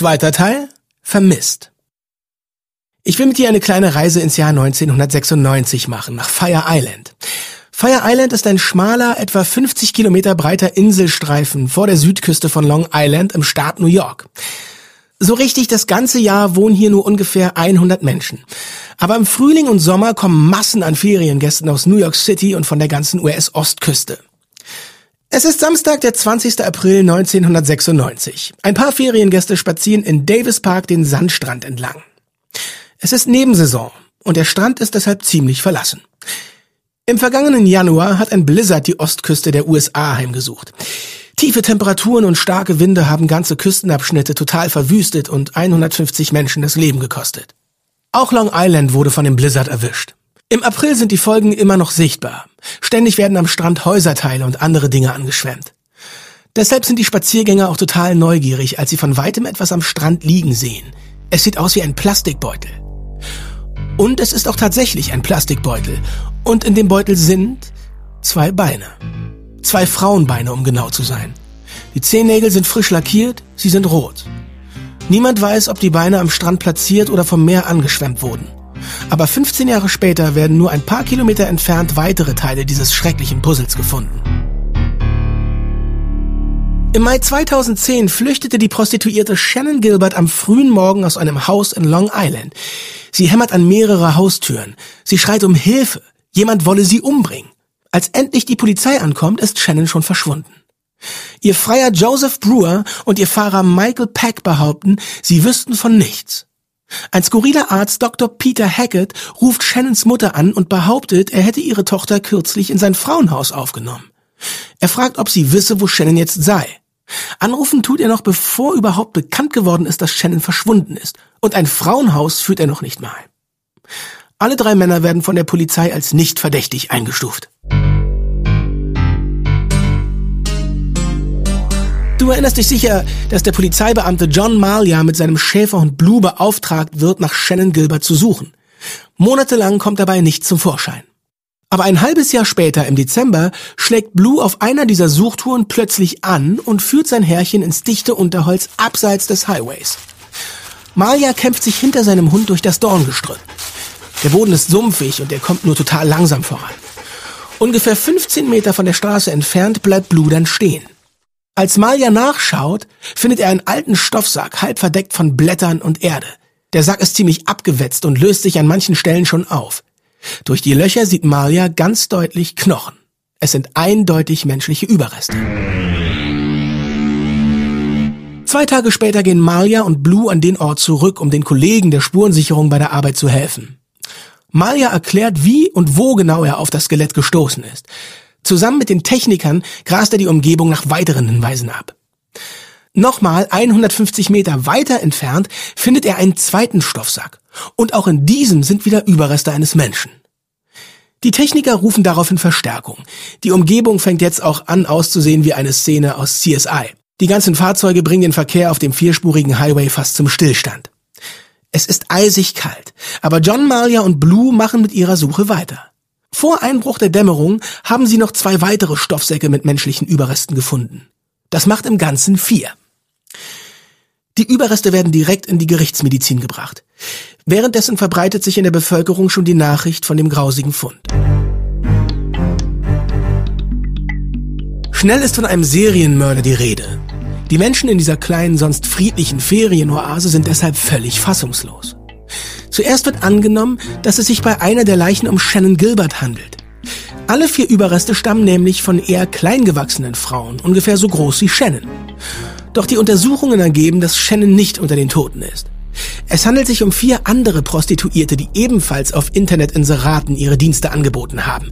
Zweiter Teil. Vermisst. Ich will mit dir eine kleine Reise ins Jahr 1996 machen, nach Fire Island. Fire Island ist ein schmaler, etwa 50 Kilometer breiter Inselstreifen vor der Südküste von Long Island im Staat New York. So richtig das ganze Jahr wohnen hier nur ungefähr 100 Menschen. Aber im Frühling und Sommer kommen Massen an Feriengästen aus New York City und von der ganzen US-Ostküste. Es ist Samstag, der 20. April 1996. Ein paar Feriengäste spazieren in Davis Park den Sandstrand entlang. Es ist Nebensaison und der Strand ist deshalb ziemlich verlassen. Im vergangenen Januar hat ein Blizzard die Ostküste der USA heimgesucht. Tiefe Temperaturen und starke Winde haben ganze Küstenabschnitte total verwüstet und 150 Menschen das Leben gekostet. Auch Long Island wurde von dem Blizzard erwischt. Im April sind die Folgen immer noch sichtbar. Ständig werden am Strand Häuserteile und andere Dinge angeschwemmt. Deshalb sind die Spaziergänger auch total neugierig, als sie von weitem etwas am Strand liegen sehen. Es sieht aus wie ein Plastikbeutel. Und es ist auch tatsächlich ein Plastikbeutel. Und in dem Beutel sind zwei Beine. Zwei Frauenbeine, um genau zu sein. Die Zehennägel sind frisch lackiert, sie sind rot. Niemand weiß, ob die Beine am Strand platziert oder vom Meer angeschwemmt wurden. Aber 15 Jahre später werden nur ein paar Kilometer entfernt weitere Teile dieses schrecklichen Puzzles gefunden. Im Mai 2010 flüchtete die Prostituierte Shannon Gilbert am frühen Morgen aus einem Haus in Long Island. Sie hämmert an mehrere Haustüren. Sie schreit um Hilfe. Jemand wolle sie umbringen. Als endlich die Polizei ankommt, ist Shannon schon verschwunden. Ihr Freier Joseph Brewer und ihr Fahrer Michael Peck behaupten, sie wüssten von nichts. Ein skurriler Arzt Dr. Peter Hackett ruft Shannons Mutter an und behauptet, er hätte ihre Tochter kürzlich in sein Frauenhaus aufgenommen. Er fragt, ob sie wisse, wo Shannon jetzt sei. Anrufen tut er noch, bevor überhaupt bekannt geworden ist, dass Shannon verschwunden ist. Und ein Frauenhaus führt er noch nicht mal. Alle drei Männer werden von der Polizei als nicht verdächtig eingestuft. Du erinnerst dich sicher, dass der Polizeibeamte John Malia mit seinem Schäferhund Blue beauftragt wird, nach Shannon Gilbert zu suchen. Monatelang kommt dabei nichts zum Vorschein. Aber ein halbes Jahr später, im Dezember, schlägt Blue auf einer dieser Suchtouren plötzlich an und führt sein Herrchen ins dichte Unterholz abseits des Highways. Malia kämpft sich hinter seinem Hund durch das Dorngestrüpp. Der Boden ist sumpfig und er kommt nur total langsam voran. Ungefähr 15 Meter von der Straße entfernt bleibt Blue dann stehen. Als Malia nachschaut, findet er einen alten Stoffsack, halb verdeckt von Blättern und Erde. Der Sack ist ziemlich abgewetzt und löst sich an manchen Stellen schon auf. Durch die Löcher sieht Malia ganz deutlich Knochen. Es sind eindeutig menschliche Überreste. Zwei Tage später gehen Malia und Blue an den Ort zurück, um den Kollegen der Spurensicherung bei der Arbeit zu helfen. Malia erklärt, wie und wo genau er auf das Skelett gestoßen ist. Zusammen mit den Technikern grast er die Umgebung nach weiteren Hinweisen ab. Nochmal 150 Meter weiter entfernt findet er einen zweiten Stoffsack. Und auch in diesem sind wieder Überreste eines Menschen. Die Techniker rufen daraufhin Verstärkung. Die Umgebung fängt jetzt auch an auszusehen wie eine Szene aus CSI. Die ganzen Fahrzeuge bringen den Verkehr auf dem vierspurigen Highway fast zum Stillstand. Es ist eisig kalt, aber John Malia und Blue machen mit ihrer Suche weiter. Vor Einbruch der Dämmerung haben sie noch zwei weitere Stoffsäcke mit menschlichen Überresten gefunden. Das macht im Ganzen vier. Die Überreste werden direkt in die Gerichtsmedizin gebracht. Währenddessen verbreitet sich in der Bevölkerung schon die Nachricht von dem grausigen Fund. Schnell ist von einem Serienmörder die Rede. Die Menschen in dieser kleinen, sonst friedlichen Ferienoase sind deshalb völlig fassungslos. Zuerst wird angenommen, dass es sich bei einer der Leichen um Shannon Gilbert handelt. Alle vier Überreste stammen nämlich von eher kleingewachsenen Frauen, ungefähr so groß wie Shannon. Doch die Untersuchungen ergeben, dass Shannon nicht unter den Toten ist. Es handelt sich um vier andere Prostituierte, die ebenfalls auf Internetinseraten ihre Dienste angeboten haben.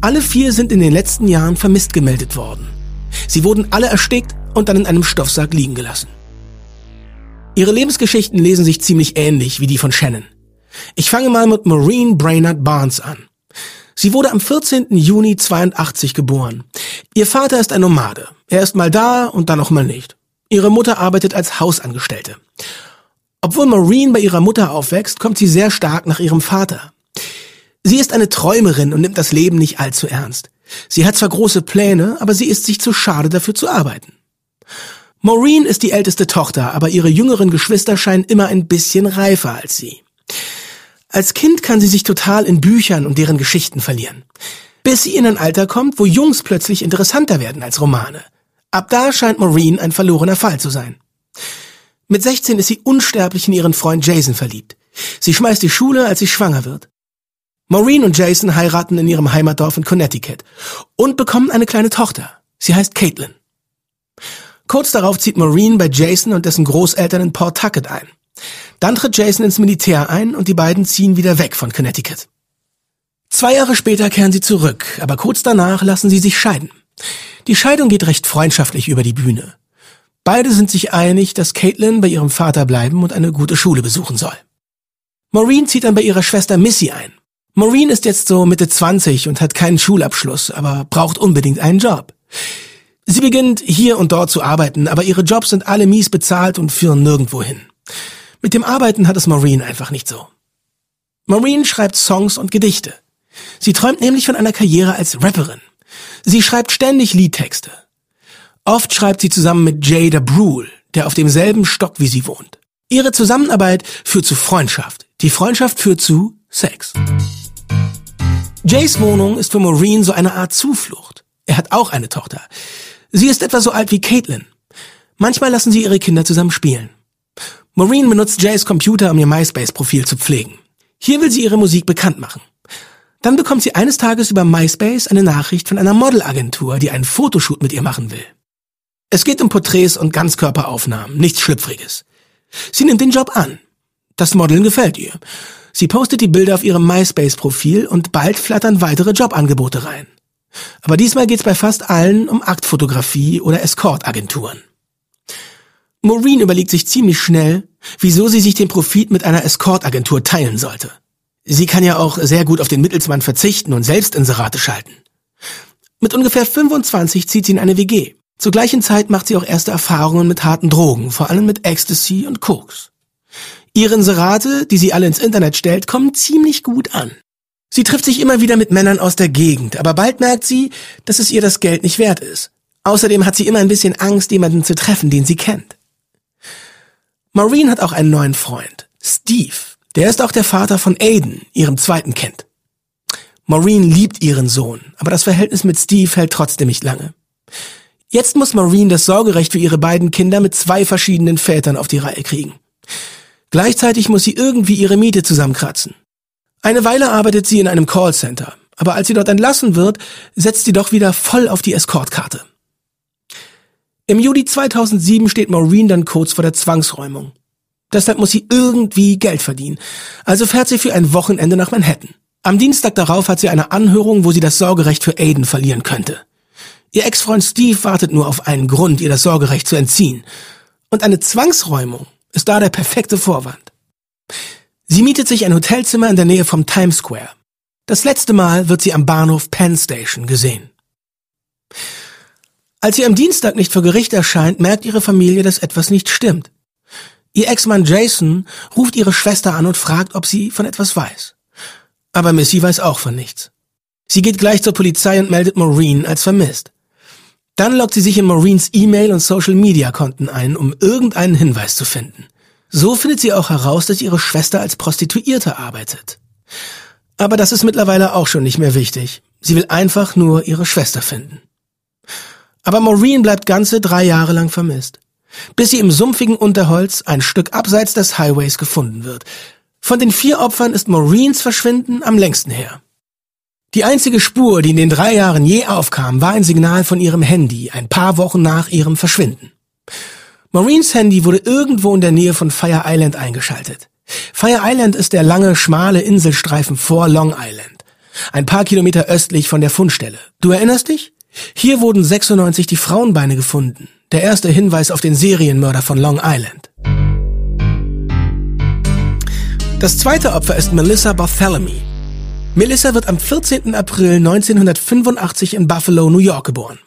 Alle vier sind in den letzten Jahren vermisst gemeldet worden. Sie wurden alle erstickt und dann in einem Stoffsack liegen gelassen. Ihre Lebensgeschichten lesen sich ziemlich ähnlich wie die von Shannon. Ich fange mal mit Maureen Brainerd Barnes an. Sie wurde am 14. Juni 82 geboren. Ihr Vater ist ein Nomade. Er ist mal da und dann auch mal nicht. Ihre Mutter arbeitet als Hausangestellte. Obwohl Maureen bei ihrer Mutter aufwächst, kommt sie sehr stark nach ihrem Vater. Sie ist eine Träumerin und nimmt das Leben nicht allzu ernst. Sie hat zwar große Pläne, aber sie ist sich zu schade dafür zu arbeiten. Maureen ist die älteste Tochter, aber ihre jüngeren Geschwister scheinen immer ein bisschen reifer als sie. Als Kind kann sie sich total in Büchern und deren Geschichten verlieren. Bis sie in ein Alter kommt, wo Jungs plötzlich interessanter werden als Romane. Ab da scheint Maureen ein verlorener Fall zu sein. Mit 16 ist sie unsterblich in ihren Freund Jason verliebt. Sie schmeißt die Schule, als sie schwanger wird. Maureen und Jason heiraten in ihrem Heimatdorf in Connecticut und bekommen eine kleine Tochter. Sie heißt Caitlin. Kurz darauf zieht Maureen bei Jason und dessen Großeltern in Port Tucket ein. Dann tritt Jason ins Militär ein und die beiden ziehen wieder weg von Connecticut. Zwei Jahre später kehren sie zurück, aber kurz danach lassen sie sich scheiden. Die Scheidung geht recht freundschaftlich über die Bühne. Beide sind sich einig, dass Caitlin bei ihrem Vater bleiben und eine gute Schule besuchen soll. Maureen zieht dann bei ihrer Schwester Missy ein. Maureen ist jetzt so Mitte 20 und hat keinen Schulabschluss, aber braucht unbedingt einen Job. Sie beginnt hier und dort zu arbeiten, aber ihre Jobs sind alle mies bezahlt und führen nirgendwo hin. Mit dem Arbeiten hat es Maureen einfach nicht so. Maureen schreibt Songs und Gedichte. Sie träumt nämlich von einer Karriere als Rapperin. Sie schreibt ständig Liedtexte. Oft schreibt sie zusammen mit Jada Brule, der auf demselben Stock wie sie wohnt. Ihre Zusammenarbeit führt zu Freundschaft. Die Freundschaft führt zu Sex. Jays Wohnung ist für Maureen so eine Art Zuflucht. Er hat auch eine Tochter. Sie ist etwa so alt wie Caitlin. Manchmal lassen sie ihre Kinder zusammen spielen. Maureen benutzt Jays Computer, um ihr MySpace-Profil zu pflegen. Hier will sie ihre Musik bekannt machen. Dann bekommt sie eines Tages über MySpace eine Nachricht von einer Modelagentur, die einen Fotoshoot mit ihr machen will. Es geht um Porträts und Ganzkörperaufnahmen, nichts Schlüpfriges. Sie nimmt den Job an. Das Modeln gefällt ihr. Sie postet die Bilder auf ihrem MySpace-Profil und bald flattern weitere Jobangebote rein. Aber diesmal geht's bei fast allen um Aktfotografie oder Escortagenturen. Maureen überlegt sich ziemlich schnell, wieso sie sich den Profit mit einer Escortagentur teilen sollte. Sie kann ja auch sehr gut auf den Mittelsmann verzichten und selbst Inserate schalten. Mit ungefähr 25 zieht sie in eine WG. Zur gleichen Zeit macht sie auch erste Erfahrungen mit harten Drogen, vor allem mit Ecstasy und Koks. Ihre Inserate, die sie alle ins Internet stellt, kommen ziemlich gut an. Sie trifft sich immer wieder mit Männern aus der Gegend, aber bald merkt sie, dass es ihr das Geld nicht wert ist. Außerdem hat sie immer ein bisschen Angst, jemanden zu treffen, den sie kennt. Maureen hat auch einen neuen Freund, Steve. Der ist auch der Vater von Aiden, ihrem zweiten Kind. Maureen liebt ihren Sohn, aber das Verhältnis mit Steve hält trotzdem nicht lange. Jetzt muss Maureen das Sorgerecht für ihre beiden Kinder mit zwei verschiedenen Vätern auf die Reihe kriegen. Gleichzeitig muss sie irgendwie ihre Miete zusammenkratzen. Eine Weile arbeitet sie in einem Callcenter, aber als sie dort entlassen wird, setzt sie doch wieder voll auf die Escortkarte. Im Juli 2007 steht Maureen dann kurz vor der Zwangsräumung. Deshalb muss sie irgendwie Geld verdienen. Also fährt sie für ein Wochenende nach Manhattan. Am Dienstag darauf hat sie eine Anhörung, wo sie das Sorgerecht für Aiden verlieren könnte. Ihr Ex-Freund Steve wartet nur auf einen Grund, ihr das Sorgerecht zu entziehen. Und eine Zwangsräumung ist da der perfekte Vorwand. Sie mietet sich ein Hotelzimmer in der Nähe vom Times Square. Das letzte Mal wird sie am Bahnhof Penn Station gesehen. Als sie am Dienstag nicht vor Gericht erscheint, merkt ihre Familie, dass etwas nicht stimmt. Ihr Ex-Mann Jason ruft ihre Schwester an und fragt, ob sie von etwas weiß. Aber Missy weiß auch von nichts. Sie geht gleich zur Polizei und meldet Maureen als vermisst. Dann loggt sie sich in Maureens E-Mail und Social-Media-Konten ein, um irgendeinen Hinweis zu finden. So findet sie auch heraus, dass ihre Schwester als Prostituierte arbeitet. Aber das ist mittlerweile auch schon nicht mehr wichtig. Sie will einfach nur ihre Schwester finden. Aber Maureen bleibt ganze drei Jahre lang vermisst. Bis sie im sumpfigen Unterholz ein Stück abseits des Highways gefunden wird. Von den vier Opfern ist Maureens Verschwinden am längsten her. Die einzige Spur, die in den drei Jahren je aufkam, war ein Signal von ihrem Handy, ein paar Wochen nach ihrem Verschwinden. Maureens Handy wurde irgendwo in der Nähe von Fire Island eingeschaltet. Fire Island ist der lange, schmale Inselstreifen vor Long Island. Ein paar Kilometer östlich von der Fundstelle. Du erinnerst dich? Hier wurden 96 die Frauenbeine gefunden. Der erste Hinweis auf den Serienmörder von Long Island. Das zweite Opfer ist Melissa Bartholomew. Melissa wird am 14. April 1985 in Buffalo, New York geboren.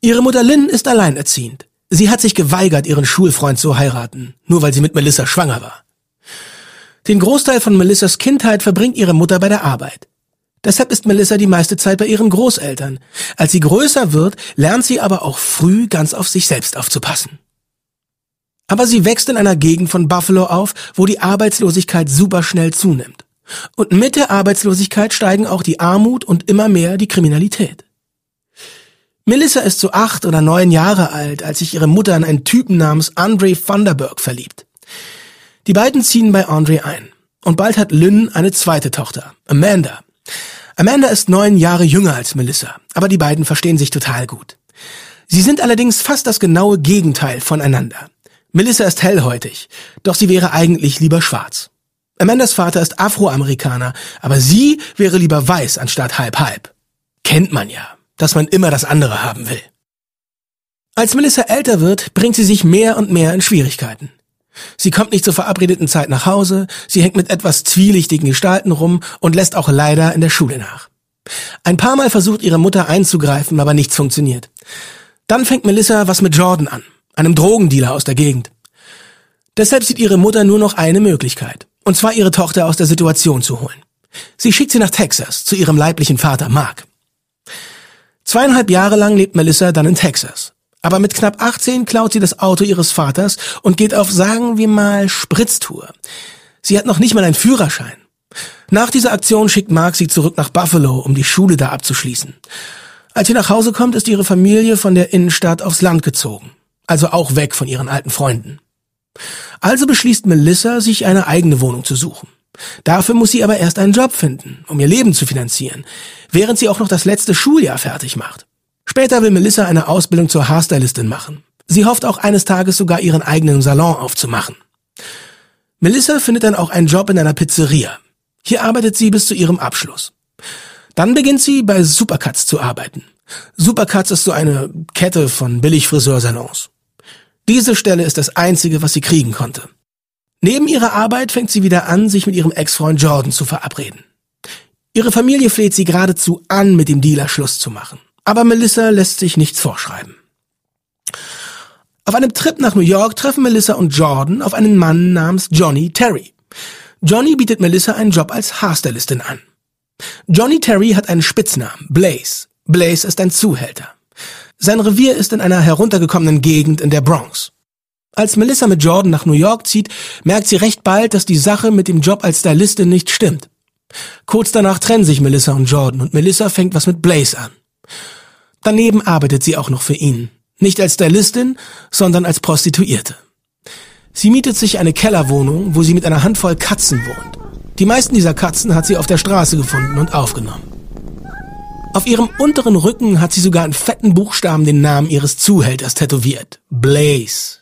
Ihre Mutter Lynn ist alleinerziehend. Sie hat sich geweigert, ihren Schulfreund zu heiraten, nur weil sie mit Melissa schwanger war. Den Großteil von Melissas Kindheit verbringt ihre Mutter bei der Arbeit. Deshalb ist Melissa die meiste Zeit bei ihren Großeltern. Als sie größer wird, lernt sie aber auch früh ganz auf sich selbst aufzupassen. Aber sie wächst in einer Gegend von Buffalo auf, wo die Arbeitslosigkeit superschnell zunimmt. Und mit der Arbeitslosigkeit steigen auch die Armut und immer mehr die Kriminalität. Melissa ist so acht oder neun Jahre alt, als sich ihre Mutter in einen Typen namens Andre Vanderberg verliebt. Die beiden ziehen bei Andre ein. Und bald hat Lynn eine zweite Tochter, Amanda. Amanda ist neun Jahre jünger als Melissa, aber die beiden verstehen sich total gut. Sie sind allerdings fast das genaue Gegenteil voneinander. Melissa ist hellhäutig, doch sie wäre eigentlich lieber schwarz. Amandas Vater ist Afroamerikaner, aber sie wäre lieber weiß anstatt halb-halb. Kennt man ja, dass man immer das andere haben will. Als Melissa älter wird, bringt sie sich mehr und mehr in Schwierigkeiten. Sie kommt nicht zur verabredeten Zeit nach Hause, sie hängt mit etwas zwielichtigen Gestalten rum und lässt auch leider in der Schule nach. Ein paar Mal versucht ihre Mutter einzugreifen, aber nichts funktioniert. Dann fängt Melissa was mit Jordan an, einem Drogendealer aus der Gegend. Deshalb sieht ihre Mutter nur noch eine Möglichkeit, und zwar ihre Tochter aus der Situation zu holen. Sie schickt sie nach Texas zu ihrem leiblichen Vater Mark. Zweieinhalb Jahre lang lebt Melissa dann in Texas. Aber mit knapp 18 klaut sie das Auto ihres Vaters und geht auf, sagen wir mal, Spritztour. Sie hat noch nicht mal einen Führerschein. Nach dieser Aktion schickt Mark sie zurück nach Buffalo, um die Schule da abzuschließen. Als sie nach Hause kommt, ist ihre Familie von der Innenstadt aufs Land gezogen. Also auch weg von ihren alten Freunden. Also beschließt Melissa, sich eine eigene Wohnung zu suchen. Dafür muss sie aber erst einen Job finden, um ihr Leben zu finanzieren, während sie auch noch das letzte Schuljahr fertig macht. Später will Melissa eine Ausbildung zur Haarstylistin machen. Sie hofft auch eines Tages sogar ihren eigenen Salon aufzumachen. Melissa findet dann auch einen Job in einer Pizzeria. Hier arbeitet sie bis zu ihrem Abschluss. Dann beginnt sie bei Supercuts zu arbeiten. Supercuts ist so eine Kette von Billigfriseursalons. Diese Stelle ist das einzige, was sie kriegen konnte. Neben ihrer Arbeit fängt sie wieder an, sich mit ihrem Ex-Freund Jordan zu verabreden. Ihre Familie fleht sie geradezu an, mit dem Dealer Schluss zu machen. Aber Melissa lässt sich nichts vorschreiben. Auf einem Trip nach New York treffen Melissa und Jordan auf einen Mann namens Johnny Terry. Johnny bietet Melissa einen Job als Haarstylistin an. Johnny Terry hat einen Spitznamen, Blaze. Blaze ist ein Zuhälter. Sein Revier ist in einer heruntergekommenen Gegend in der Bronx. Als Melissa mit Jordan nach New York zieht, merkt sie recht bald, dass die Sache mit dem Job als Stylistin nicht stimmt. Kurz danach trennen sich Melissa und Jordan und Melissa fängt was mit Blaze an. Daneben arbeitet sie auch noch für ihn. Nicht als Stylistin, sondern als Prostituierte. Sie mietet sich eine Kellerwohnung, wo sie mit einer Handvoll Katzen wohnt. Die meisten dieser Katzen hat sie auf der Straße gefunden und aufgenommen. Auf ihrem unteren Rücken hat sie sogar in fetten Buchstaben den Namen ihres Zuhälters tätowiert. Blaze.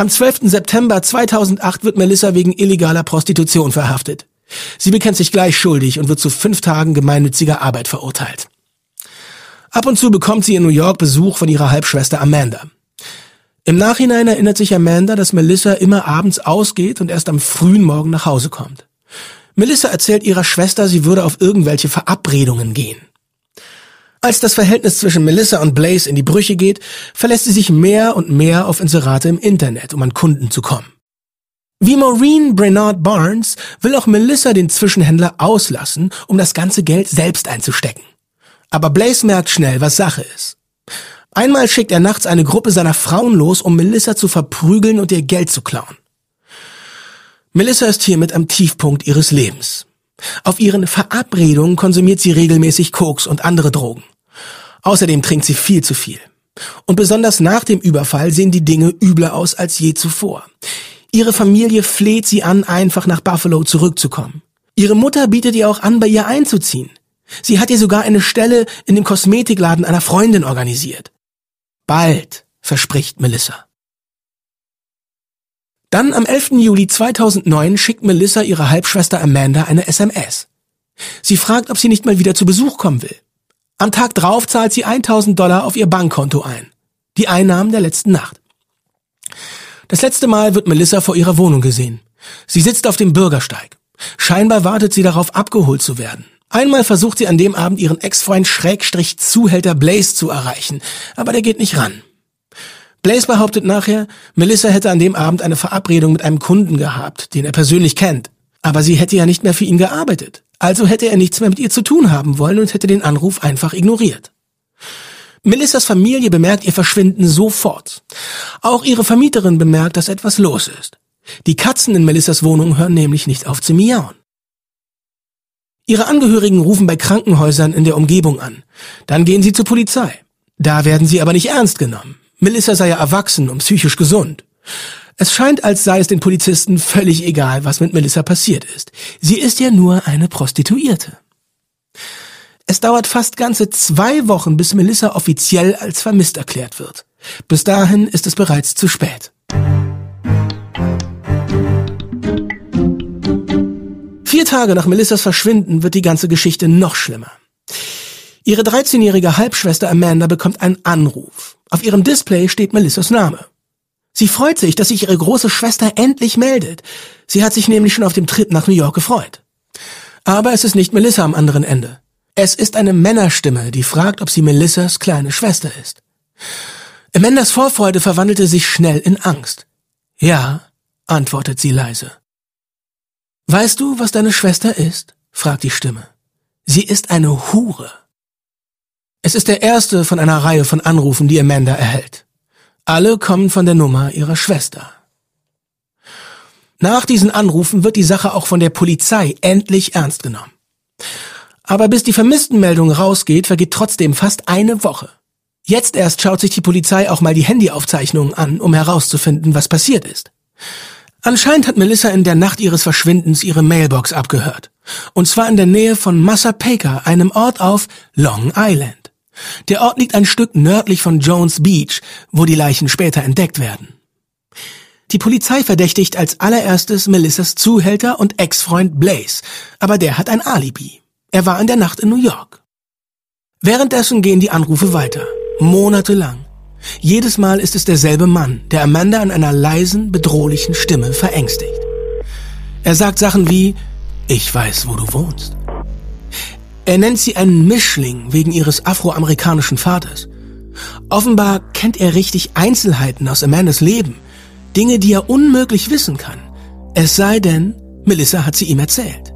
Am 12. September 2008 wird Melissa wegen illegaler Prostitution verhaftet. Sie bekennt sich gleich schuldig und wird zu fünf Tagen gemeinnütziger Arbeit verurteilt. Ab und zu bekommt sie in New York Besuch von ihrer Halbschwester Amanda. Im Nachhinein erinnert sich Amanda, dass Melissa immer abends ausgeht und erst am frühen Morgen nach Hause kommt. Melissa erzählt ihrer Schwester, sie würde auf irgendwelche Verabredungen gehen. Als das Verhältnis zwischen Melissa und Blaze in die Brüche geht, verlässt sie sich mehr und mehr auf Inserate im Internet, um an Kunden zu kommen. Wie Maureen Brenard Barnes will auch Melissa den Zwischenhändler auslassen, um das ganze Geld selbst einzustecken. Aber Blaze merkt schnell, was Sache ist. Einmal schickt er nachts eine Gruppe seiner Frauen los, um Melissa zu verprügeln und ihr Geld zu klauen. Melissa ist hiermit am Tiefpunkt ihres Lebens. Auf ihren Verabredungen konsumiert sie regelmäßig Koks und andere Drogen. Außerdem trinkt sie viel zu viel. Und besonders nach dem Überfall sehen die Dinge übler aus als je zuvor. Ihre Familie fleht sie an, einfach nach Buffalo zurückzukommen. Ihre Mutter bietet ihr auch an, bei ihr einzuziehen. Sie hat ihr sogar eine Stelle in dem Kosmetikladen einer Freundin organisiert. Bald, verspricht Melissa. Dann am 11. Juli 2009 schickt Melissa ihre Halbschwester Amanda eine SMS. Sie fragt, ob sie nicht mal wieder zu Besuch kommen will. Am Tag drauf zahlt sie 1000 Dollar auf ihr Bankkonto ein. Die Einnahmen der letzten Nacht. Das letzte Mal wird Melissa vor ihrer Wohnung gesehen. Sie sitzt auf dem Bürgersteig. Scheinbar wartet sie darauf, abgeholt zu werden. Einmal versucht sie an dem Abend ihren Ex-Freund Schrägstrich Zuhälter Blaze zu erreichen, aber der geht nicht ran. Blaze behauptet nachher, Melissa hätte an dem Abend eine Verabredung mit einem Kunden gehabt, den er persönlich kennt. Aber sie hätte ja nicht mehr für ihn gearbeitet. Also hätte er nichts mehr mit ihr zu tun haben wollen und hätte den Anruf einfach ignoriert. Melissas Familie bemerkt ihr Verschwinden sofort. Auch ihre Vermieterin bemerkt, dass etwas los ist. Die Katzen in Melissas Wohnung hören nämlich nicht auf zu miauen. Ihre Angehörigen rufen bei Krankenhäusern in der Umgebung an. Dann gehen sie zur Polizei. Da werden sie aber nicht ernst genommen. Melissa sei ja erwachsen und psychisch gesund. Es scheint, als sei es den Polizisten völlig egal, was mit Melissa passiert ist. Sie ist ja nur eine Prostituierte. Es dauert fast ganze zwei Wochen, bis Melissa offiziell als vermisst erklärt wird. Bis dahin ist es bereits zu spät. Vier Tage nach Melissas Verschwinden wird die ganze Geschichte noch schlimmer. Ihre 13-jährige Halbschwester Amanda bekommt einen Anruf. Auf ihrem Display steht Melissas Name. Sie freut sich, dass sich ihre große Schwester endlich meldet. Sie hat sich nämlich schon auf dem Trip nach New York gefreut. Aber es ist nicht Melissa am anderen Ende. Es ist eine Männerstimme, die fragt, ob sie Melissas kleine Schwester ist. Amandas Vorfreude verwandelte sich schnell in Angst. Ja, antwortet sie leise. Weißt du, was deine Schwester ist? fragt die Stimme. Sie ist eine Hure. Es ist der erste von einer Reihe von Anrufen, die Amanda erhält. Alle kommen von der Nummer ihrer Schwester. Nach diesen Anrufen wird die Sache auch von der Polizei endlich ernst genommen. Aber bis die Vermisstenmeldung rausgeht, vergeht trotzdem fast eine Woche. Jetzt erst schaut sich die Polizei auch mal die Handyaufzeichnungen an, um herauszufinden, was passiert ist. Anscheinend hat Melissa in der Nacht ihres Verschwindens ihre Mailbox abgehört. Und zwar in der Nähe von Massapequa, einem Ort auf Long Island. Der Ort liegt ein Stück nördlich von Jones Beach, wo die Leichen später entdeckt werden. Die Polizei verdächtigt als allererstes Melissas Zuhälter und Ex-Freund Blaze, aber der hat ein Alibi. Er war in der Nacht in New York. Währenddessen gehen die Anrufe weiter, monatelang. Jedes Mal ist es derselbe Mann, der Amanda an einer leisen, bedrohlichen Stimme verängstigt. Er sagt Sachen wie, ich weiß, wo du wohnst. Er nennt sie einen Mischling wegen ihres afroamerikanischen Vaters. Offenbar kennt er richtig Einzelheiten aus Amandas Leben, Dinge, die er unmöglich wissen kann. Es sei denn, Melissa hat sie ihm erzählt.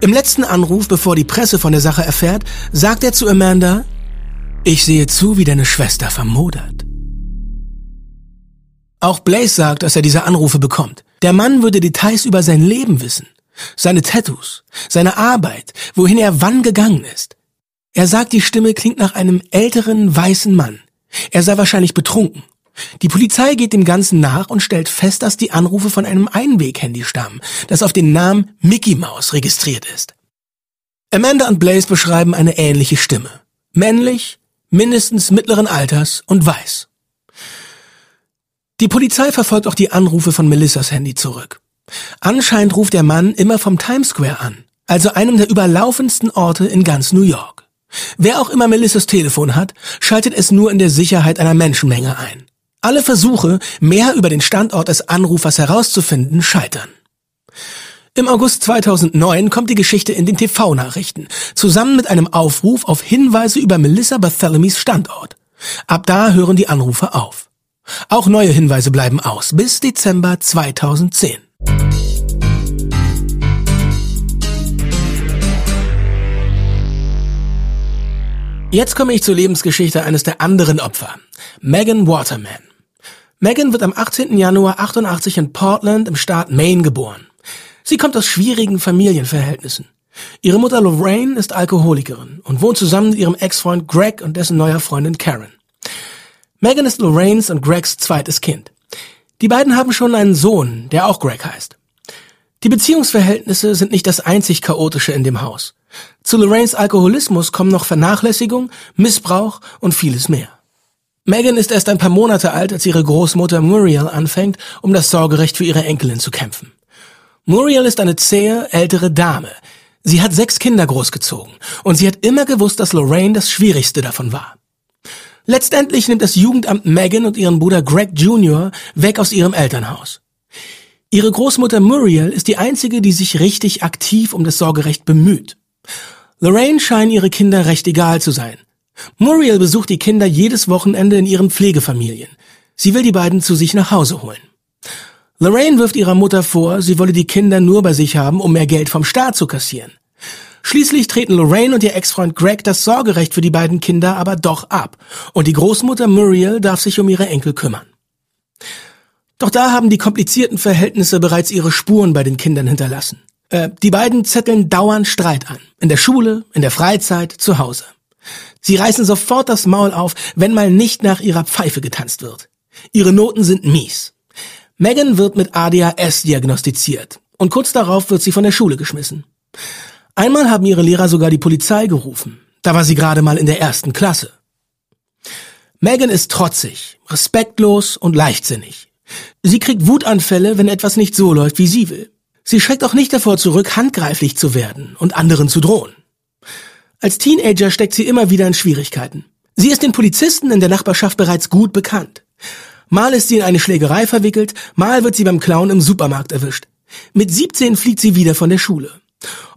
Im letzten Anruf, bevor die Presse von der Sache erfährt, sagt er zu Amanda, ich sehe zu, wie deine Schwester vermodert. Auch Blaze sagt, dass er diese Anrufe bekommt. Der Mann würde Details über sein Leben wissen. Seine Tattoos, seine Arbeit, wohin er wann gegangen ist. Er sagt, die Stimme klingt nach einem älteren, weißen Mann. Er sei wahrscheinlich betrunken. Die Polizei geht dem Ganzen nach und stellt fest, dass die Anrufe von einem Einweg-Handy stammen, das auf den Namen Mickey Mouse registriert ist. Amanda und Blaze beschreiben eine ähnliche Stimme. Männlich, mindestens mittleren Alters und weiß. Die Polizei verfolgt auch die Anrufe von Melissas Handy zurück. Anscheinend ruft der Mann immer vom Times Square an, also einem der überlaufendsten Orte in ganz New York. Wer auch immer Melissas Telefon hat, schaltet es nur in der Sicherheit einer Menschenmenge ein. Alle Versuche, mehr über den Standort des Anrufers herauszufinden, scheitern. Im August 2009 kommt die Geschichte in den TV-Nachrichten, zusammen mit einem Aufruf auf Hinweise über Melissa Barthelomys Standort. Ab da hören die Anrufe auf. Auch neue Hinweise bleiben aus, bis Dezember 2010. Jetzt komme ich zur Lebensgeschichte eines der anderen Opfer, Megan Waterman. Megan wird am 18. Januar 88 in Portland im Staat Maine geboren. Sie kommt aus schwierigen Familienverhältnissen. Ihre Mutter Lorraine ist Alkoholikerin und wohnt zusammen mit ihrem Ex-Freund Greg und dessen neuer Freundin Karen. Megan ist Lorraines und Gregs zweites Kind. Die beiden haben schon einen Sohn, der auch Greg heißt. Die Beziehungsverhältnisse sind nicht das einzig Chaotische in dem Haus. Zu Lorraines Alkoholismus kommen noch Vernachlässigung, Missbrauch und vieles mehr. Megan ist erst ein paar Monate alt, als ihre Großmutter Muriel anfängt, um das Sorgerecht für ihre Enkelin zu kämpfen. Muriel ist eine zähe, ältere Dame. Sie hat sechs Kinder großgezogen und sie hat immer gewusst, dass Lorraine das Schwierigste davon war. Letztendlich nimmt das Jugendamt Megan und ihren Bruder Greg Jr. weg aus ihrem Elternhaus. Ihre Großmutter Muriel ist die einzige, die sich richtig aktiv um das Sorgerecht bemüht. Lorraine scheinen ihre Kinder recht egal zu sein. Muriel besucht die Kinder jedes Wochenende in ihren Pflegefamilien. Sie will die beiden zu sich nach Hause holen. Lorraine wirft ihrer Mutter vor, sie wolle die Kinder nur bei sich haben, um mehr Geld vom Staat zu kassieren. Schließlich treten Lorraine und ihr Ex-Freund Greg das Sorgerecht für die beiden Kinder aber doch ab und die Großmutter Muriel darf sich um ihre Enkel kümmern. Doch da haben die komplizierten Verhältnisse bereits ihre Spuren bei den Kindern hinterlassen. Äh, die beiden zetteln dauernd Streit an. In der Schule, in der Freizeit, zu Hause. Sie reißen sofort das Maul auf, wenn mal nicht nach ihrer Pfeife getanzt wird. Ihre Noten sind mies. Megan wird mit ADHS diagnostiziert und kurz darauf wird sie von der Schule geschmissen. Einmal haben ihre Lehrer sogar die Polizei gerufen. Da war sie gerade mal in der ersten Klasse. Megan ist trotzig, respektlos und leichtsinnig. Sie kriegt Wutanfälle, wenn etwas nicht so läuft, wie sie will. Sie schreckt auch nicht davor zurück, handgreiflich zu werden und anderen zu drohen. Als Teenager steckt sie immer wieder in Schwierigkeiten. Sie ist den Polizisten in der Nachbarschaft bereits gut bekannt. Mal ist sie in eine Schlägerei verwickelt, mal wird sie beim Clown im Supermarkt erwischt. Mit 17 fliegt sie wieder von der Schule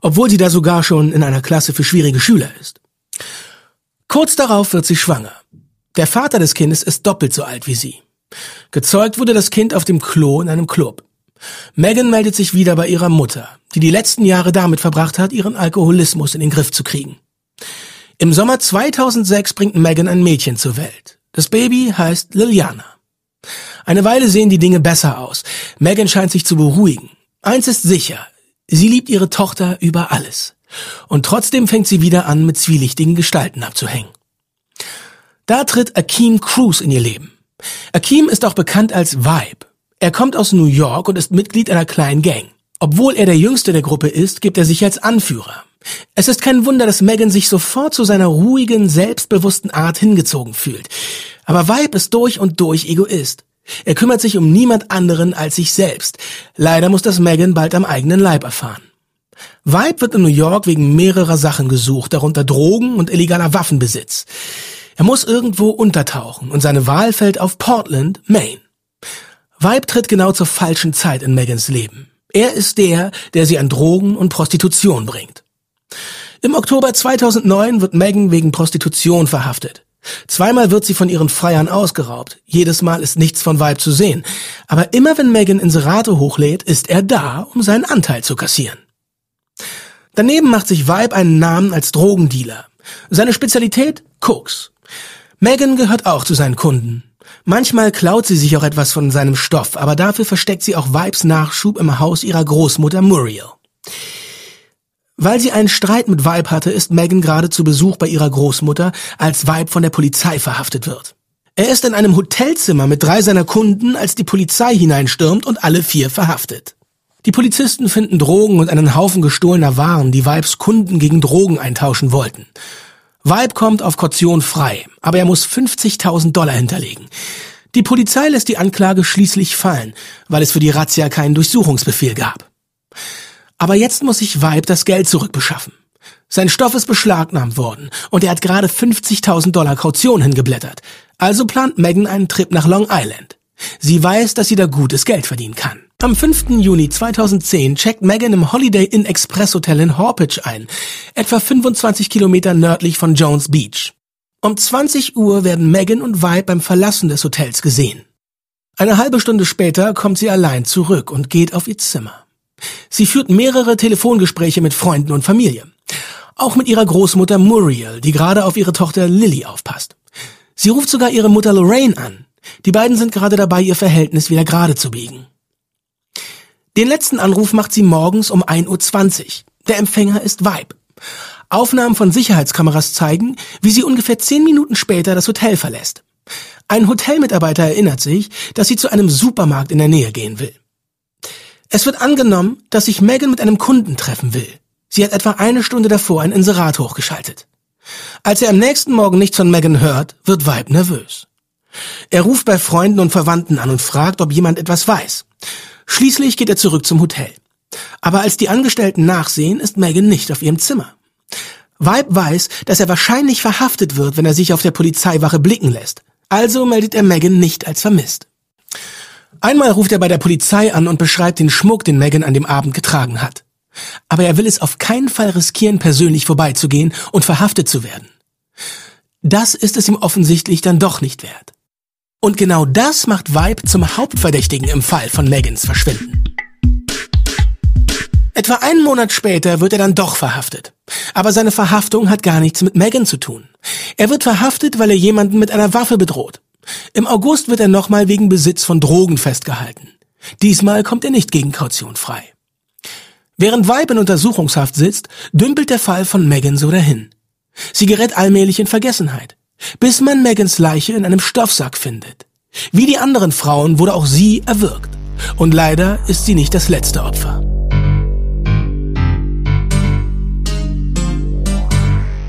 obwohl sie da sogar schon in einer Klasse für schwierige Schüler ist. Kurz darauf wird sie schwanger. Der Vater des Kindes ist doppelt so alt wie sie. Gezeugt wurde das Kind auf dem Klo in einem Club. Megan meldet sich wieder bei ihrer Mutter, die die letzten Jahre damit verbracht hat, ihren Alkoholismus in den Griff zu kriegen. Im Sommer 2006 bringt Megan ein Mädchen zur Welt. Das Baby heißt Liliana. Eine Weile sehen die Dinge besser aus. Megan scheint sich zu beruhigen. Eins ist sicher, Sie liebt ihre Tochter über alles. Und trotzdem fängt sie wieder an, mit zwielichtigen Gestalten abzuhängen. Da tritt Akeem Cruz in ihr Leben. Akeem ist auch bekannt als Vibe. Er kommt aus New York und ist Mitglied einer kleinen Gang. Obwohl er der jüngste der Gruppe ist, gibt er sich als Anführer. Es ist kein Wunder, dass Megan sich sofort zu seiner ruhigen, selbstbewussten Art hingezogen fühlt. Aber Vibe ist durch und durch Egoist. Er kümmert sich um niemand anderen als sich selbst. Leider muss das Megan bald am eigenen Leib erfahren. Vibe wird in New York wegen mehrerer Sachen gesucht, darunter Drogen und illegaler Waffenbesitz. Er muss irgendwo untertauchen und seine Wahl fällt auf Portland, Maine. Vibe tritt genau zur falschen Zeit in Megans Leben. Er ist der, der sie an Drogen und Prostitution bringt. Im Oktober 2009 wird Megan wegen Prostitution verhaftet. Zweimal wird sie von ihren Freiern ausgeraubt. Jedes Mal ist nichts von Vibe zu sehen. Aber immer wenn Megan Inserate hochlädt, ist er da, um seinen Anteil zu kassieren. Daneben macht sich Vibe einen Namen als Drogendealer. Seine Spezialität? Koks. Megan gehört auch zu seinen Kunden. Manchmal klaut sie sich auch etwas von seinem Stoff, aber dafür versteckt sie auch Vibes Nachschub im Haus ihrer Großmutter Muriel. Weil sie einen Streit mit Vibe hatte, ist Megan gerade zu Besuch bei ihrer Großmutter, als Vibe von der Polizei verhaftet wird. Er ist in einem Hotelzimmer mit drei seiner Kunden, als die Polizei hineinstürmt und alle vier verhaftet. Die Polizisten finden Drogen und einen Haufen gestohlener Waren, die Vibes Kunden gegen Drogen eintauschen wollten. Vibe kommt auf Kaution frei, aber er muss 50.000 Dollar hinterlegen. Die Polizei lässt die Anklage schließlich fallen, weil es für die Razzia keinen Durchsuchungsbefehl gab. Aber jetzt muss sich Vibe das Geld zurückbeschaffen. Sein Stoff ist beschlagnahmt worden und er hat gerade 50.000 Dollar Kaution hingeblättert. Also plant Megan einen Trip nach Long Island. Sie weiß, dass sie da gutes Geld verdienen kann. Am 5. Juni 2010 checkt Megan im Holiday Inn Express Hotel in Horpitch ein, etwa 25 Kilometer nördlich von Jones Beach. Um 20 Uhr werden Megan und Vibe beim Verlassen des Hotels gesehen. Eine halbe Stunde später kommt sie allein zurück und geht auf ihr Zimmer. Sie führt mehrere Telefongespräche mit Freunden und Familie. Auch mit ihrer Großmutter Muriel, die gerade auf ihre Tochter Lily aufpasst. Sie ruft sogar ihre Mutter Lorraine an. Die beiden sind gerade dabei, ihr Verhältnis wieder gerade zu biegen. Den letzten Anruf macht sie morgens um 1.20 Uhr. Der Empfänger ist Vibe. Aufnahmen von Sicherheitskameras zeigen, wie sie ungefähr zehn Minuten später das Hotel verlässt. Ein Hotelmitarbeiter erinnert sich, dass sie zu einem Supermarkt in der Nähe gehen will. Es wird angenommen, dass sich Megan mit einem Kunden treffen will. Sie hat etwa eine Stunde davor ein Inserat hochgeschaltet. Als er am nächsten Morgen nichts von Megan hört, wird Vibe nervös. Er ruft bei Freunden und Verwandten an und fragt, ob jemand etwas weiß. Schließlich geht er zurück zum Hotel. Aber als die Angestellten nachsehen, ist Megan nicht auf ihrem Zimmer. Vibe weiß, dass er wahrscheinlich verhaftet wird, wenn er sich auf der Polizeiwache blicken lässt. Also meldet er Megan nicht als vermisst. Einmal ruft er bei der Polizei an und beschreibt den Schmuck, den Megan an dem Abend getragen hat. Aber er will es auf keinen Fall riskieren, persönlich vorbeizugehen und verhaftet zu werden. Das ist es ihm offensichtlich dann doch nicht wert. Und genau das macht Vibe zum Hauptverdächtigen im Fall von Megans Verschwinden. Etwa einen Monat später wird er dann doch verhaftet. Aber seine Verhaftung hat gar nichts mit Megan zu tun. Er wird verhaftet, weil er jemanden mit einer Waffe bedroht. Im August wird er nochmal wegen Besitz von Drogen festgehalten. Diesmal kommt er nicht gegen Kaution frei. Während Weib in Untersuchungshaft sitzt, dümpelt der Fall von Megan so dahin. Sie gerät allmählich in Vergessenheit, bis man Megans Leiche in einem Stoffsack findet. Wie die anderen Frauen wurde auch sie erwürgt. Und leider ist sie nicht das letzte Opfer.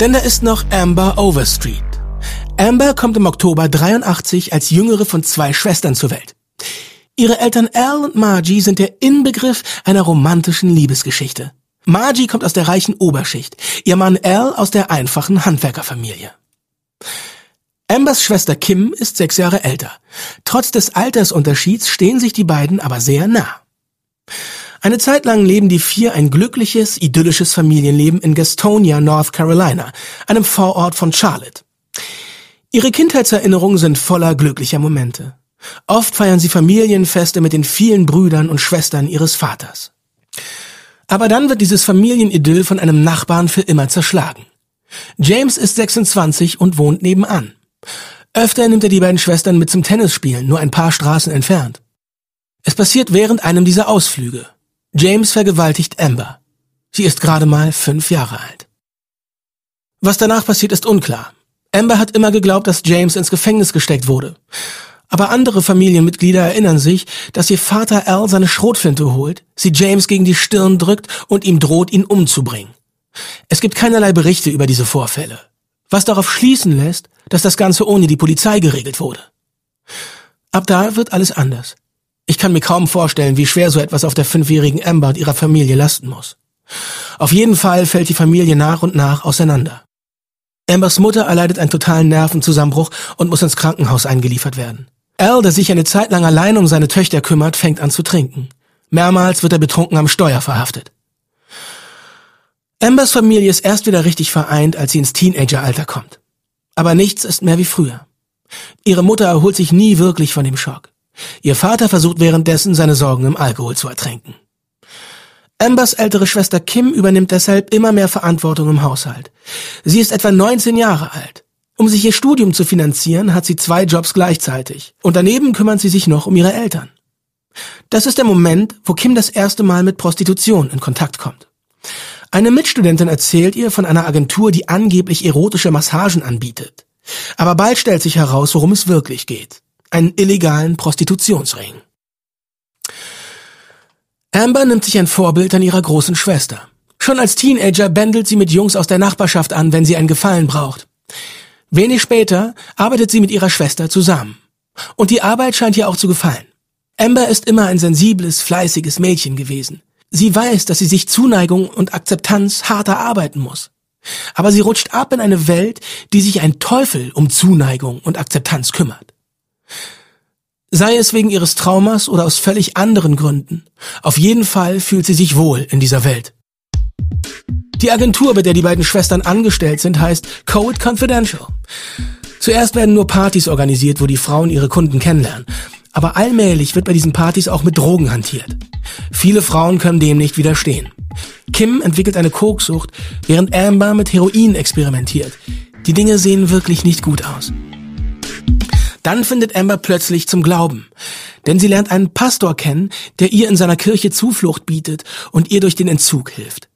Denn da ist noch Amber Overstreet. Amber kommt im Oktober 83 als jüngere von zwei Schwestern zur Welt. Ihre Eltern Al und Margie sind der Inbegriff einer romantischen Liebesgeschichte. Margie kommt aus der reichen Oberschicht, ihr Mann Al aus der einfachen Handwerkerfamilie. Ambers Schwester Kim ist sechs Jahre älter. Trotz des Altersunterschieds stehen sich die beiden aber sehr nah. Eine Zeit lang leben die vier ein glückliches, idyllisches Familienleben in Gastonia, North Carolina, einem Vorort von Charlotte. Ihre Kindheitserinnerungen sind voller glücklicher Momente. Oft feiern sie Familienfeste mit den vielen Brüdern und Schwestern ihres Vaters. Aber dann wird dieses Familienidyll von einem Nachbarn für immer zerschlagen. James ist 26 und wohnt nebenan. Öfter nimmt er die beiden Schwestern mit zum Tennisspielen, nur ein paar Straßen entfernt. Es passiert während einem dieser Ausflüge. James vergewaltigt Amber. Sie ist gerade mal fünf Jahre alt. Was danach passiert, ist unklar. Amber hat immer geglaubt, dass James ins Gefängnis gesteckt wurde. Aber andere Familienmitglieder erinnern sich, dass ihr Vater Al seine Schrotflinte holt, sie James gegen die Stirn drückt und ihm droht, ihn umzubringen. Es gibt keinerlei Berichte über diese Vorfälle, was darauf schließen lässt, dass das Ganze ohne die Polizei geregelt wurde. Ab da wird alles anders. Ich kann mir kaum vorstellen, wie schwer so etwas auf der fünfjährigen Amber und ihrer Familie lasten muss. Auf jeden Fall fällt die Familie nach und nach auseinander. Ambers Mutter erleidet einen totalen Nervenzusammenbruch und muss ins Krankenhaus eingeliefert werden. Al, der sich eine Zeit lang allein um seine Töchter kümmert, fängt an zu trinken. Mehrmals wird er betrunken am Steuer verhaftet. Ambers Familie ist erst wieder richtig vereint, als sie ins Teenageralter kommt. Aber nichts ist mehr wie früher. Ihre Mutter erholt sich nie wirklich von dem Schock. Ihr Vater versucht währenddessen, seine Sorgen im Alkohol zu ertränken. Ambers ältere Schwester Kim übernimmt deshalb immer mehr Verantwortung im Haushalt. Sie ist etwa 19 Jahre alt. Um sich ihr Studium zu finanzieren, hat sie zwei Jobs gleichzeitig. Und daneben kümmert sie sich noch um ihre Eltern. Das ist der Moment, wo Kim das erste Mal mit Prostitution in Kontakt kommt. Eine Mitstudentin erzählt ihr von einer Agentur, die angeblich erotische Massagen anbietet. Aber bald stellt sich heraus, worum es wirklich geht. Einen illegalen Prostitutionsring. Amber nimmt sich ein Vorbild an ihrer großen Schwester. Schon als Teenager bändelt sie mit Jungs aus der Nachbarschaft an, wenn sie einen Gefallen braucht. Wenig später arbeitet sie mit ihrer Schwester zusammen. Und die Arbeit scheint ihr auch zu gefallen. Amber ist immer ein sensibles, fleißiges Mädchen gewesen. Sie weiß, dass sie sich Zuneigung und Akzeptanz hart erarbeiten muss. Aber sie rutscht ab in eine Welt, die sich ein Teufel um Zuneigung und Akzeptanz kümmert. Sei es wegen ihres Traumas oder aus völlig anderen Gründen. Auf jeden Fall fühlt sie sich wohl in dieser Welt. Die Agentur, bei der die beiden Schwestern angestellt sind, heißt Code Confidential. Zuerst werden nur Partys organisiert, wo die Frauen ihre Kunden kennenlernen. Aber allmählich wird bei diesen Partys auch mit Drogen hantiert. Viele Frauen können dem nicht widerstehen. Kim entwickelt eine Koksucht, während Amber mit Heroin experimentiert. Die Dinge sehen wirklich nicht gut aus. Dann findet Amber plötzlich zum Glauben, denn sie lernt einen Pastor kennen, der ihr in seiner Kirche Zuflucht bietet und ihr durch den Entzug hilft.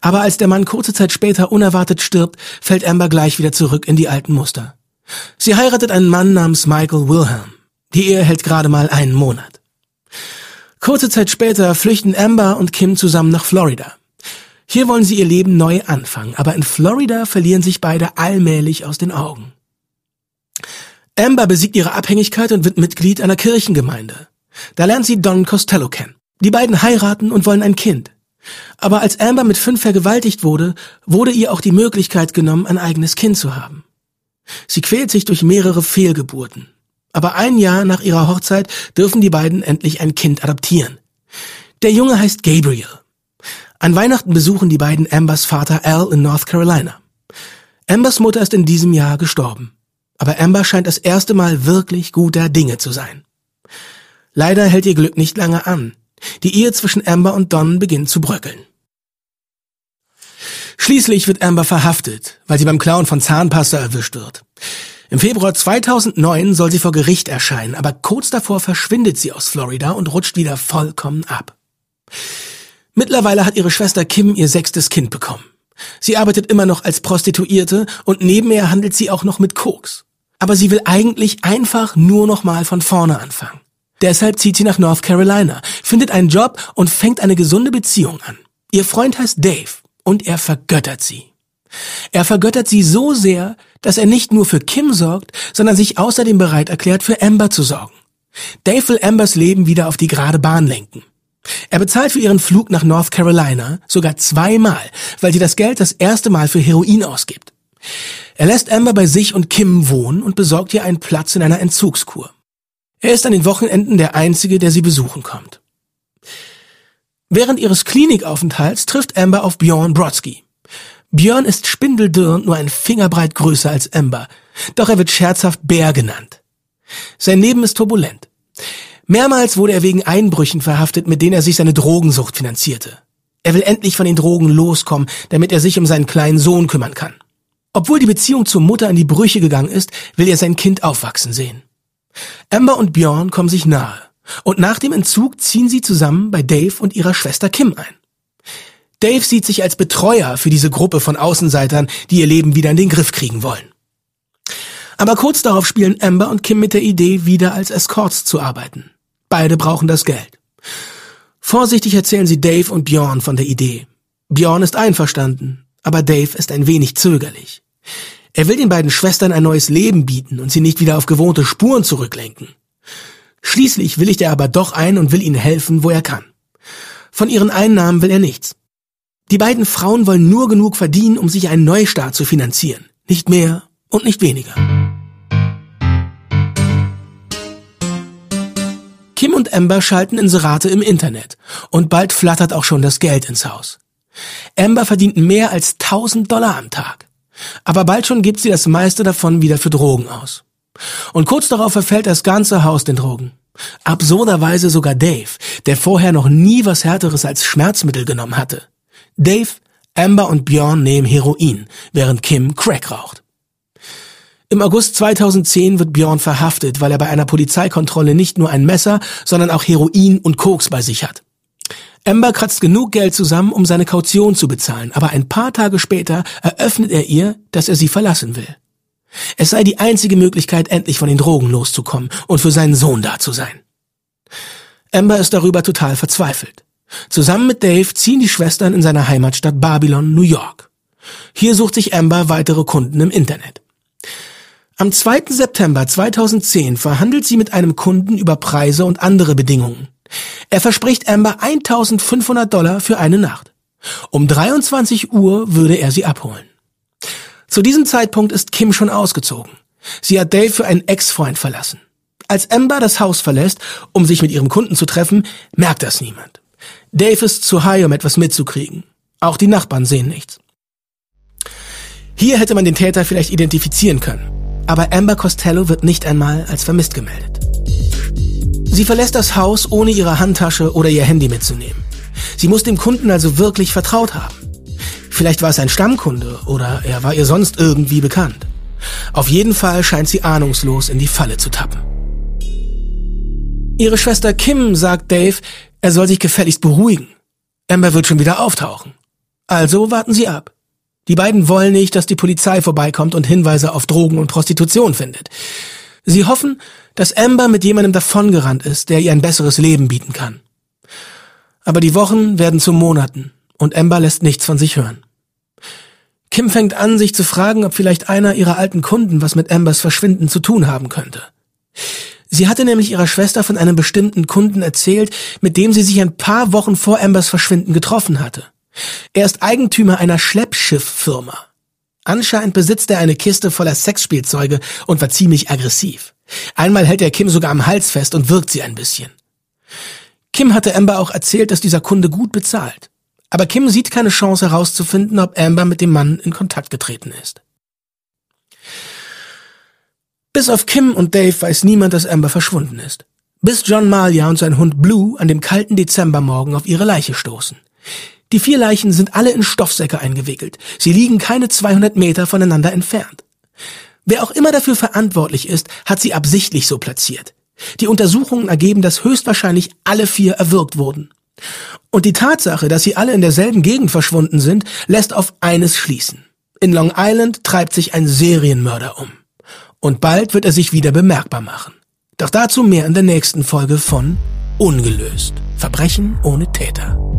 Aber als der Mann kurze Zeit später unerwartet stirbt, fällt Amber gleich wieder zurück in die alten Muster. Sie heiratet einen Mann namens Michael Wilhelm. Die Ehe hält gerade mal einen Monat. Kurze Zeit später flüchten Amber und Kim zusammen nach Florida. Hier wollen sie ihr Leben neu anfangen, aber in Florida verlieren sich beide allmählich aus den Augen. Amber besiegt ihre Abhängigkeit und wird Mitglied einer Kirchengemeinde. Da lernt sie Don Costello kennen. Die beiden heiraten und wollen ein Kind. Aber als Amber mit fünf vergewaltigt wurde, wurde ihr auch die Möglichkeit genommen, ein eigenes Kind zu haben. Sie quält sich durch mehrere Fehlgeburten. Aber ein Jahr nach ihrer Hochzeit dürfen die beiden endlich ein Kind adoptieren. Der Junge heißt Gabriel. An Weihnachten besuchen die beiden Ambers Vater Al in North Carolina. Ambers Mutter ist in diesem Jahr gestorben. Aber Amber scheint das erste Mal wirklich guter Dinge zu sein. Leider hält ihr Glück nicht lange an. Die Ehe zwischen Amber und Don beginnt zu bröckeln. Schließlich wird Amber verhaftet, weil sie beim Klauen von Zahnpasta erwischt wird. Im Februar 2009 soll sie vor Gericht erscheinen, aber kurz davor verschwindet sie aus Florida und rutscht wieder vollkommen ab. Mittlerweile hat ihre Schwester Kim ihr sechstes Kind bekommen. Sie arbeitet immer noch als Prostituierte und nebenher handelt sie auch noch mit Koks. Aber sie will eigentlich einfach nur noch mal von vorne anfangen. Deshalb zieht sie nach North Carolina, findet einen Job und fängt eine gesunde Beziehung an. Ihr Freund heißt Dave und er vergöttert sie. Er vergöttert sie so sehr, dass er nicht nur für Kim sorgt, sondern sich außerdem bereit erklärt, für Amber zu sorgen. Dave will Ambers Leben wieder auf die gerade Bahn lenken. Er bezahlt für ihren Flug nach North Carolina sogar zweimal, weil sie das Geld das erste Mal für Heroin ausgibt. Er lässt Amber bei sich und Kim wohnen und besorgt ihr einen Platz in einer Entzugskur. Er ist an den Wochenenden der Einzige, der sie besuchen kommt. Während ihres Klinikaufenthalts trifft Amber auf Bjorn Brodsky. Björn ist spindeldürr und nur ein Fingerbreit größer als Amber, doch er wird scherzhaft Bär genannt. Sein Leben ist turbulent. Mehrmals wurde er wegen Einbrüchen verhaftet, mit denen er sich seine Drogensucht finanzierte. Er will endlich von den Drogen loskommen, damit er sich um seinen kleinen Sohn kümmern kann. Obwohl die Beziehung zur Mutter in die Brüche gegangen ist, will er sein Kind aufwachsen sehen. Amber und Björn kommen sich nahe. Und nach dem Entzug ziehen sie zusammen bei Dave und ihrer Schwester Kim ein. Dave sieht sich als Betreuer für diese Gruppe von Außenseitern, die ihr Leben wieder in den Griff kriegen wollen. Aber kurz darauf spielen Amber und Kim mit der Idee, wieder als Escorts zu arbeiten. Beide brauchen das Geld. Vorsichtig erzählen sie Dave und Bjorn von der Idee. Bjorn ist einverstanden, aber Dave ist ein wenig zögerlich. Er will den beiden Schwestern ein neues Leben bieten und sie nicht wieder auf gewohnte Spuren zurücklenken. Schließlich willigt er aber doch ein und will ihnen helfen, wo er kann. Von ihren Einnahmen will er nichts. Die beiden Frauen wollen nur genug verdienen, um sich einen Neustart zu finanzieren. Nicht mehr und nicht weniger. Kim und Amber schalten Inserate im Internet und bald flattert auch schon das Geld ins Haus. Amber verdient mehr als 1000 Dollar am Tag. Aber bald schon gibt sie das meiste davon wieder für Drogen aus. Und kurz darauf verfällt das ganze Haus den Drogen. Absurderweise sogar Dave, der vorher noch nie was Härteres als Schmerzmittel genommen hatte. Dave, Amber und Bjorn nehmen Heroin, während Kim Crack raucht. Im August 2010 wird Bjorn verhaftet, weil er bei einer Polizeikontrolle nicht nur ein Messer, sondern auch Heroin und Koks bei sich hat. Amber kratzt genug Geld zusammen, um seine Kaution zu bezahlen, aber ein paar Tage später eröffnet er ihr, dass er sie verlassen will. Es sei die einzige Möglichkeit, endlich von den Drogen loszukommen und für seinen Sohn da zu sein. Amber ist darüber total verzweifelt. Zusammen mit Dave ziehen die Schwestern in seine Heimatstadt Babylon, New York. Hier sucht sich Amber weitere Kunden im Internet. Am 2. September 2010 verhandelt sie mit einem Kunden über Preise und andere Bedingungen. Er verspricht Amber 1500 Dollar für eine Nacht. Um 23 Uhr würde er sie abholen. Zu diesem Zeitpunkt ist Kim schon ausgezogen. Sie hat Dave für einen Ex-Freund verlassen. Als Amber das Haus verlässt, um sich mit ihrem Kunden zu treffen, merkt das niemand. Dave ist zu high, um etwas mitzukriegen. Auch die Nachbarn sehen nichts. Hier hätte man den Täter vielleicht identifizieren können aber Amber Costello wird nicht einmal als vermisst gemeldet. Sie verlässt das Haus, ohne ihre Handtasche oder ihr Handy mitzunehmen. Sie muss dem Kunden also wirklich vertraut haben. Vielleicht war es ein Stammkunde oder er war ihr sonst irgendwie bekannt. Auf jeden Fall scheint sie ahnungslos in die Falle zu tappen. Ihre Schwester Kim sagt Dave, er soll sich gefälligst beruhigen. Amber wird schon wieder auftauchen. Also warten sie ab. Die beiden wollen nicht, dass die Polizei vorbeikommt und Hinweise auf Drogen und Prostitution findet. Sie hoffen, dass Amber mit jemandem davongerannt ist, der ihr ein besseres Leben bieten kann. Aber die Wochen werden zu Monaten und Amber lässt nichts von sich hören. Kim fängt an, sich zu fragen, ob vielleicht einer ihrer alten Kunden was mit Ambers Verschwinden zu tun haben könnte. Sie hatte nämlich ihrer Schwester von einem bestimmten Kunden erzählt, mit dem sie sich ein paar Wochen vor Ambers Verschwinden getroffen hatte. Er ist Eigentümer einer Schleppschifffirma. Anscheinend besitzt er eine Kiste voller Sexspielzeuge und war ziemlich aggressiv. Einmal hält er Kim sogar am Hals fest und wirkt sie ein bisschen. Kim hatte Amber auch erzählt, dass dieser Kunde gut bezahlt. Aber Kim sieht keine Chance herauszufinden, ob Amber mit dem Mann in Kontakt getreten ist. Bis auf Kim und Dave weiß niemand, dass Amber verschwunden ist. Bis John Malia und sein Hund Blue an dem kalten Dezembermorgen auf ihre Leiche stoßen. Die vier Leichen sind alle in Stoffsäcke eingewickelt. Sie liegen keine 200 Meter voneinander entfernt. Wer auch immer dafür verantwortlich ist, hat sie absichtlich so platziert. Die Untersuchungen ergeben, dass höchstwahrscheinlich alle vier erwürgt wurden. Und die Tatsache, dass sie alle in derselben Gegend verschwunden sind, lässt auf eines schließen. In Long Island treibt sich ein Serienmörder um. Und bald wird er sich wieder bemerkbar machen. Doch dazu mehr in der nächsten Folge von Ungelöst. Verbrechen ohne Täter.